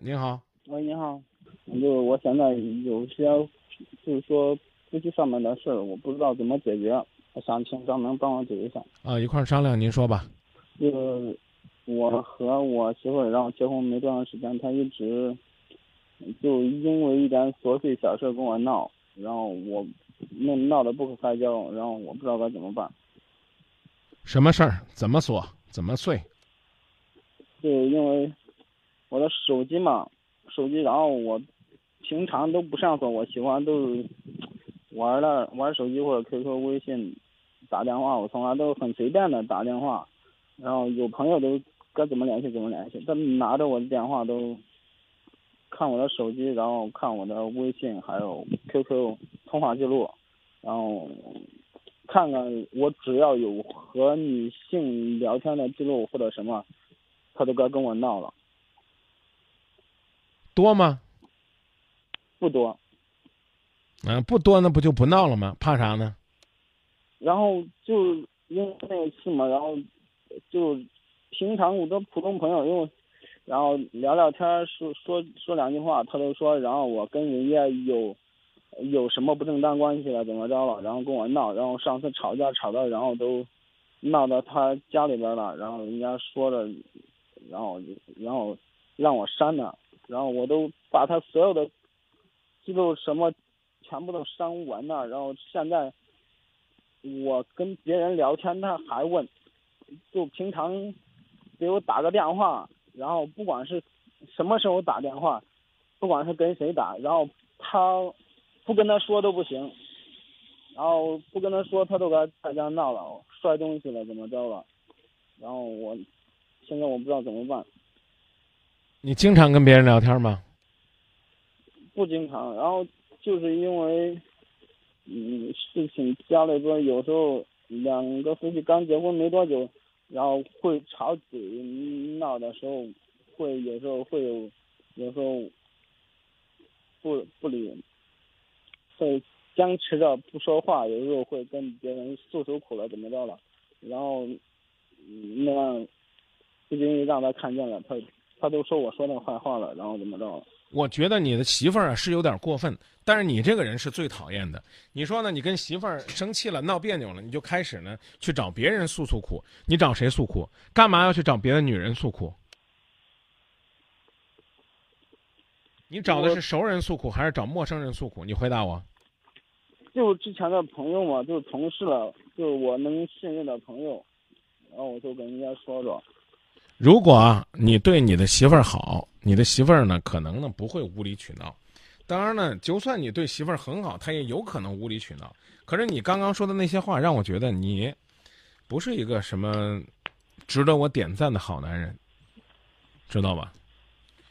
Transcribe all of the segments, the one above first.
您好，喂，你好，就是我现在有些就是说夫妻上面的事儿，我不知道怎么解决，我想请张能帮我解决一下。啊，一块儿商量，您说吧。就我和我媳妇儿，然后结婚没多长时间，她一直就因为一点琐碎小事跟我闹，然后我那闹得不可开交，然后我不知道该怎么办。什么事儿？怎么锁？怎么碎？就因为我的手机嘛，手机，然后我平常都不上锁，我喜欢都是 玩的玩手机或者 QQ、微信打电话，我从来都很随便的打电话，然后有朋友都该怎么联系怎么联系，他拿着我的电话都 看我的手机，然后看我的微信还有 QQ 通话记录，然后看看我只要有和女性聊天的记录或者什么，他都该跟我闹了。多吗？不多。嗯、不多，那不就不闹了吗？怕啥呢？然后就因为那次嘛，然后就平常我的普通朋友，因为然后聊聊天儿说说说两句话，他都说，然后我跟人家有有什么不正当关系了，怎么着了，然后跟我闹，然后上次吵架吵到，然后都闹到他家里边儿了，然后人家说着，然后然后让我删了，然后我都把他所有的记录什么全部都删完了，然后现在。我跟别人聊天，他还问，就平常给我打个电话，然后不管是什么时候打电话，不管是跟谁打，然后他不跟他说都不行，然后不跟他说，他都该在家闹了，摔东西了，怎么着了，然后我现在我不知道怎么办，你经常跟别人聊天吗？不经常，然后就是因为。嗯，事情家里边有时候两个夫妻刚结婚没多久，然后会吵嘴闹的时候，会有时候会有，有时候不不理，会僵持着不说话，有时候会跟别人诉诉苦了怎么着了，然后那样不经意让他看见了，他他都说我说那坏话了，然后怎么着了。我觉得你的媳妇儿啊是有点过分，但是你这个人是最讨厌的。你说呢？你跟媳妇儿生气了、闹别扭了，你就开始呢去找别人诉诉苦。你找谁诉苦？干嘛要去找别的女人诉苦？你找的是熟人诉苦还是找陌生人诉苦？你回答我。就之前的朋友嘛，就是同事了，就是我能信任的朋友，然后我就跟人家说说。如果，你对你的媳妇儿好，你的媳妇儿呢，可能呢不会无理取闹。当然呢，就算你对媳妇儿很好，她也有可能无理取闹。可是你刚刚说的那些话，让我觉得你不是一个什么值得我点赞的好男人，知道吧？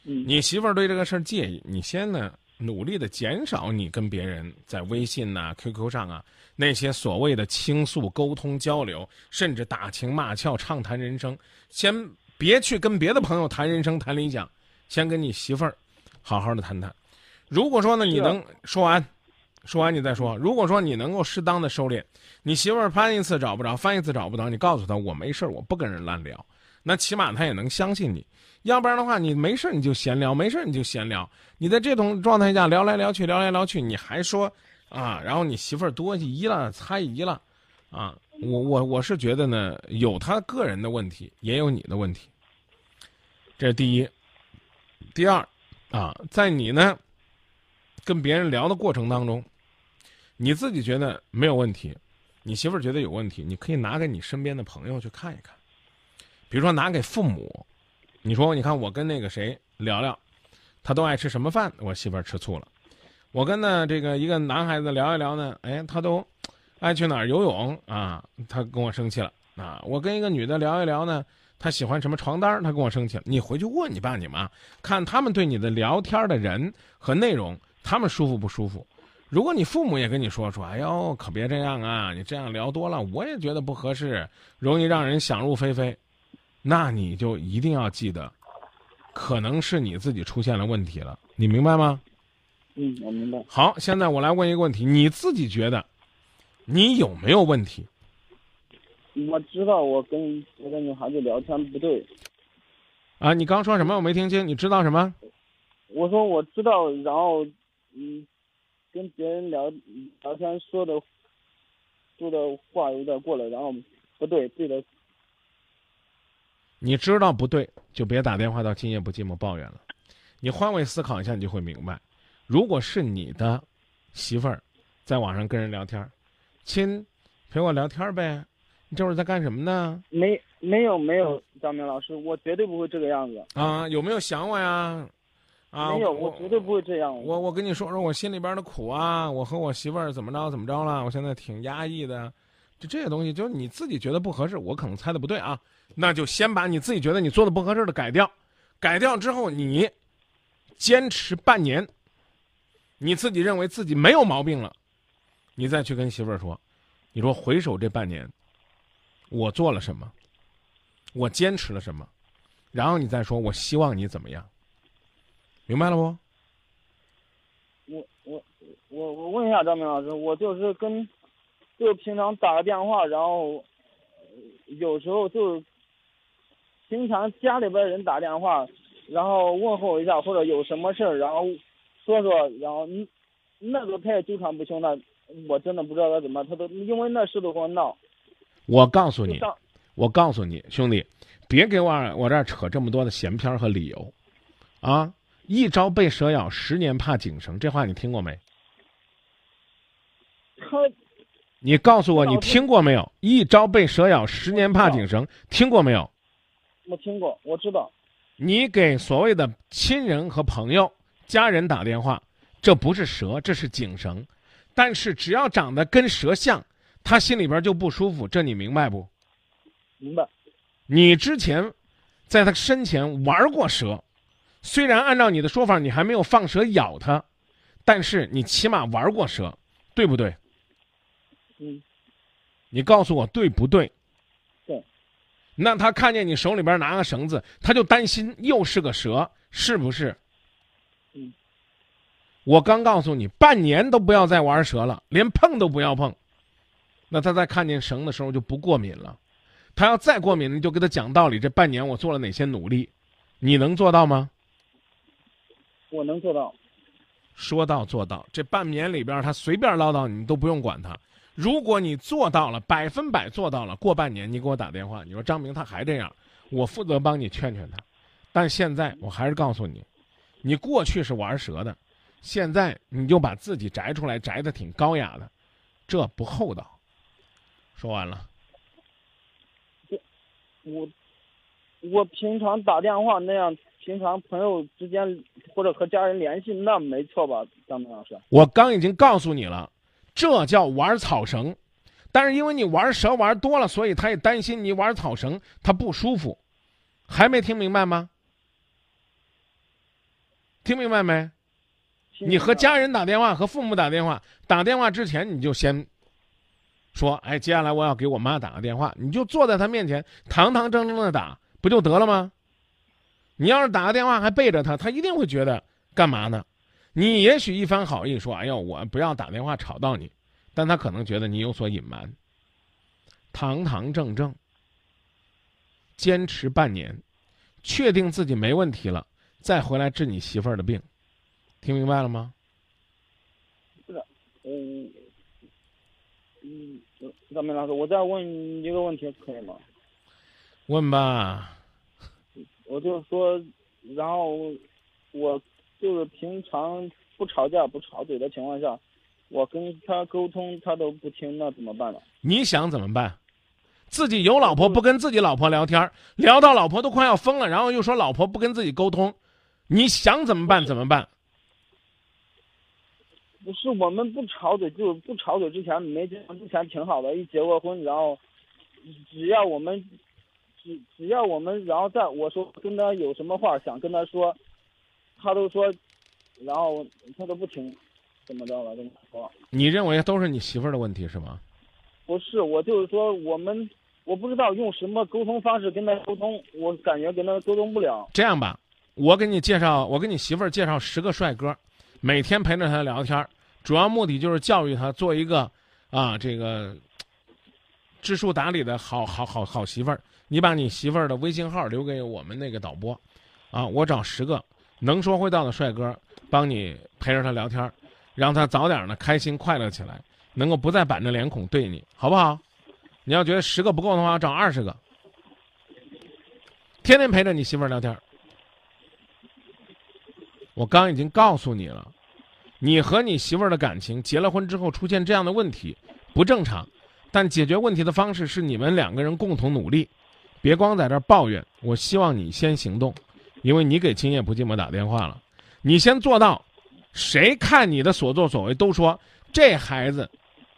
你媳妇儿对这个事儿介意，你先呢努力的减少你跟别人在微信呐、QQ 上啊那些所谓的倾诉、沟通、交流，甚至打情骂俏、畅谈人生，先。别去跟别的朋友谈人生、谈理想，先跟你媳妇儿好好的谈谈。如果说呢，你能说完，说完你再说。如果说你能够适当的收敛，你媳妇儿翻一次找不着，翻一次找不着，你告诉她我没事我不跟人乱聊，那起码她也能相信你。要不然的话，你没事你就闲聊，没事你就闲聊。你在这种状态下聊来聊去，聊来聊去，你还说啊，然后你媳妇儿多疑了、猜疑了，啊，我我我是觉得呢，有他个人的问题，也有你的问题。这是第一，第二，啊，在你呢跟别人聊的过程当中，你自己觉得没有问题，你媳妇儿觉得有问题，你可以拿给你身边的朋友去看一看，比如说拿给父母，你说你看我跟那个谁聊聊，他都爱吃什么饭，我媳妇儿吃醋了；我跟呢这个一个男孩子聊一聊呢，哎，他都爱去哪儿游泳啊，他跟我生气了啊；我跟一个女的聊一聊呢。她喜欢什么床单？她跟我生气了。你回去问你爸你妈，看他们对你的聊天的人和内容，他们舒服不舒服？如果你父母也跟你说说，哎呦，可别这样啊！你这样聊多了，我也觉得不合适，容易让人想入非非。那你就一定要记得，可能是你自己出现了问题了。你明白吗？嗯，我明白。好，现在我来问一个问题：你自己觉得，你有没有问题？我知道我跟别的女孩子聊天不对，啊，你刚说什么？我没听清。你知道什么？我说我知道，然后嗯，跟别人聊聊天说的说的话有点过了，然后不对，对的，你知道不对，就别打电话到今夜不寂寞抱怨了。你换位思考一下，你就会明白，如果是你的媳妇儿在网上跟人聊天儿，亲，陪我聊天儿呗，你这会儿在干什么呢？没没有没有，张明老师，我绝对不会这个样子。啊，有没有想我呀？啊，没有，我我绝对不会这样。我我跟你说说我心里边的苦啊，我和我媳妇儿怎么着怎么着了，我现在挺压抑的，就这些东西，就是你自己觉得不合适，我可能猜的不对啊，那就先把你自己觉得你做的不合适的改掉，改掉之后你坚持半年，你自己认为自己没有毛病了，你再去跟媳妇儿说，你说回首这半年，我做了什么，我坚持了什么，然后你再说我希望你怎么样，明白了不？我我我我问一下张明老师，我就是跟，就平常打个电话，然后有时候就，平常家里边人打电话，然后问候一下或者有什么事儿，然后说说，然后那个他也纠缠不清，那我真的不知道他怎么，他都因为那事都跟我闹，我告诉你，我告诉你，兄弟，别给我我这儿扯这么多的闲篇和理由，啊！一朝被蛇咬，十年怕井绳，这话你听过没？他你告诉我，你听过没有？一朝被蛇咬，十年怕井绳，听过没有？我听过，我知道，你给所谓的亲人和朋友、家人打电话，这不是蛇，这是井绳。但是只要长得跟蛇像，他心里边就不舒服，这你明白不？明白，你之前在他身前玩过蛇，虽然按照你的说法，你还没有放蛇咬他，但是你起码玩过蛇，对不对？嗯，你告诉我对不对？对。那他看见你手里边拿个绳子，他就担心又是个蛇，是不是？嗯。我刚告诉你，半年都不要再玩蛇了，连碰都不要碰。那他在看见绳的时候就不过敏了。他要再过敏，你就给他讲道理。这半年我做了哪些努力，你能做到吗？我能做到，说到做到。这半年里边，他随便唠叨你都不用管他。如果你做到了，百分百做到了，过半年你给我打电话，你说张明他还这样，我负责帮你劝劝他。但现在我还是告诉你，你过去是玩蛇的，现在你就把自己摘出来，摘的挺高雅的，这不厚道。说完了，我我平常打电话那样，平常朋友之间或者和家人联系，那没错吧，张明老师？我刚已经告诉你了，这叫玩草绳。但是因为你玩蛇玩多了，所以他也担心你玩草绳他不舒服。还没听明白吗？听明白没？你和家人打电话，和父母打电话，打电话之前你就先说，哎，接下来我要给我妈打个电话，你就坐在她面前，堂堂正正的打，不就得了吗？你要是打个电话还背着她，她一定会觉得干嘛呢？你也许一番好意说，哎呦，我不要打电话吵到你，但她可能觉得你有所隐瞒。堂堂正正，坚持半年，确定自己没问题了，再回来治你媳妇儿的病，听明白了吗？嗯嗯，张明老师，我再问一个问题可以吗？问吧，我就是说，然后我就是平常不吵架不吵嘴的情况下，我跟他沟通他都不听，那怎么办呢？你想怎么办？自己有老婆不跟自己老婆聊天，聊到老婆都快要疯了，然后又说老婆不跟自己沟通，你想怎么办怎么办？不是我们不吵嘴，就不吵嘴之前没结婚之前挺好的，一结过婚，然后只要我们只只要我们然后在我说跟他有什么话想跟他说，他都说，然后他都不听，怎么着了？跟他说你认为都是你媳妇儿的问题是吗？不是，我就是说我们我不知道用什么沟通方式跟他沟通，我感觉跟他沟通不了。这样吧，我给你介绍，我给你媳妇儿介绍十个帅哥，每天陪着他聊天儿，主要目的就是教育他做一个啊这个知书达理的好好好好媳妇儿。你把你媳妇儿的微信号留给我们那个导播，啊，我找十个，能说会道的帅哥，帮你陪着他聊天儿，让他早点呢开心快乐起来，能够不再板着脸孔对你，好不好？你要觉得十个不够的话，找二十个，天天陪着你媳妇儿聊天儿。我刚已经告诉你了，你和你媳妇儿的感情结了婚之后出现这样的问题不正常，但解决问题的方式是你们两个人共同努力，别光在这抱怨。我希望你先行动。因为你给今夜不寂寞打电话了，你先做到，谁看你的所作所为都说这孩子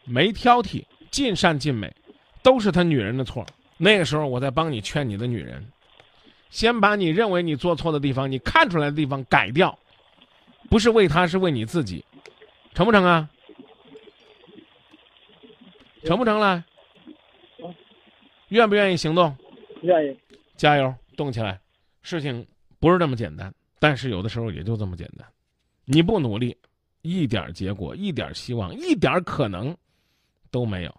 没挑剔，尽善尽美，都是他女人的错。那个时候我在帮你劝你的女人，先把你认为你做错的地方，你看出来的地方改掉，不是为他，是为你自己，成不成啊？成不成了？愿不愿意行动？愿意。加油，动起来，事情。不是这么简单，但是有的时候也就这么简单。你不努力，一点结果、一点希望、一点可能都没有。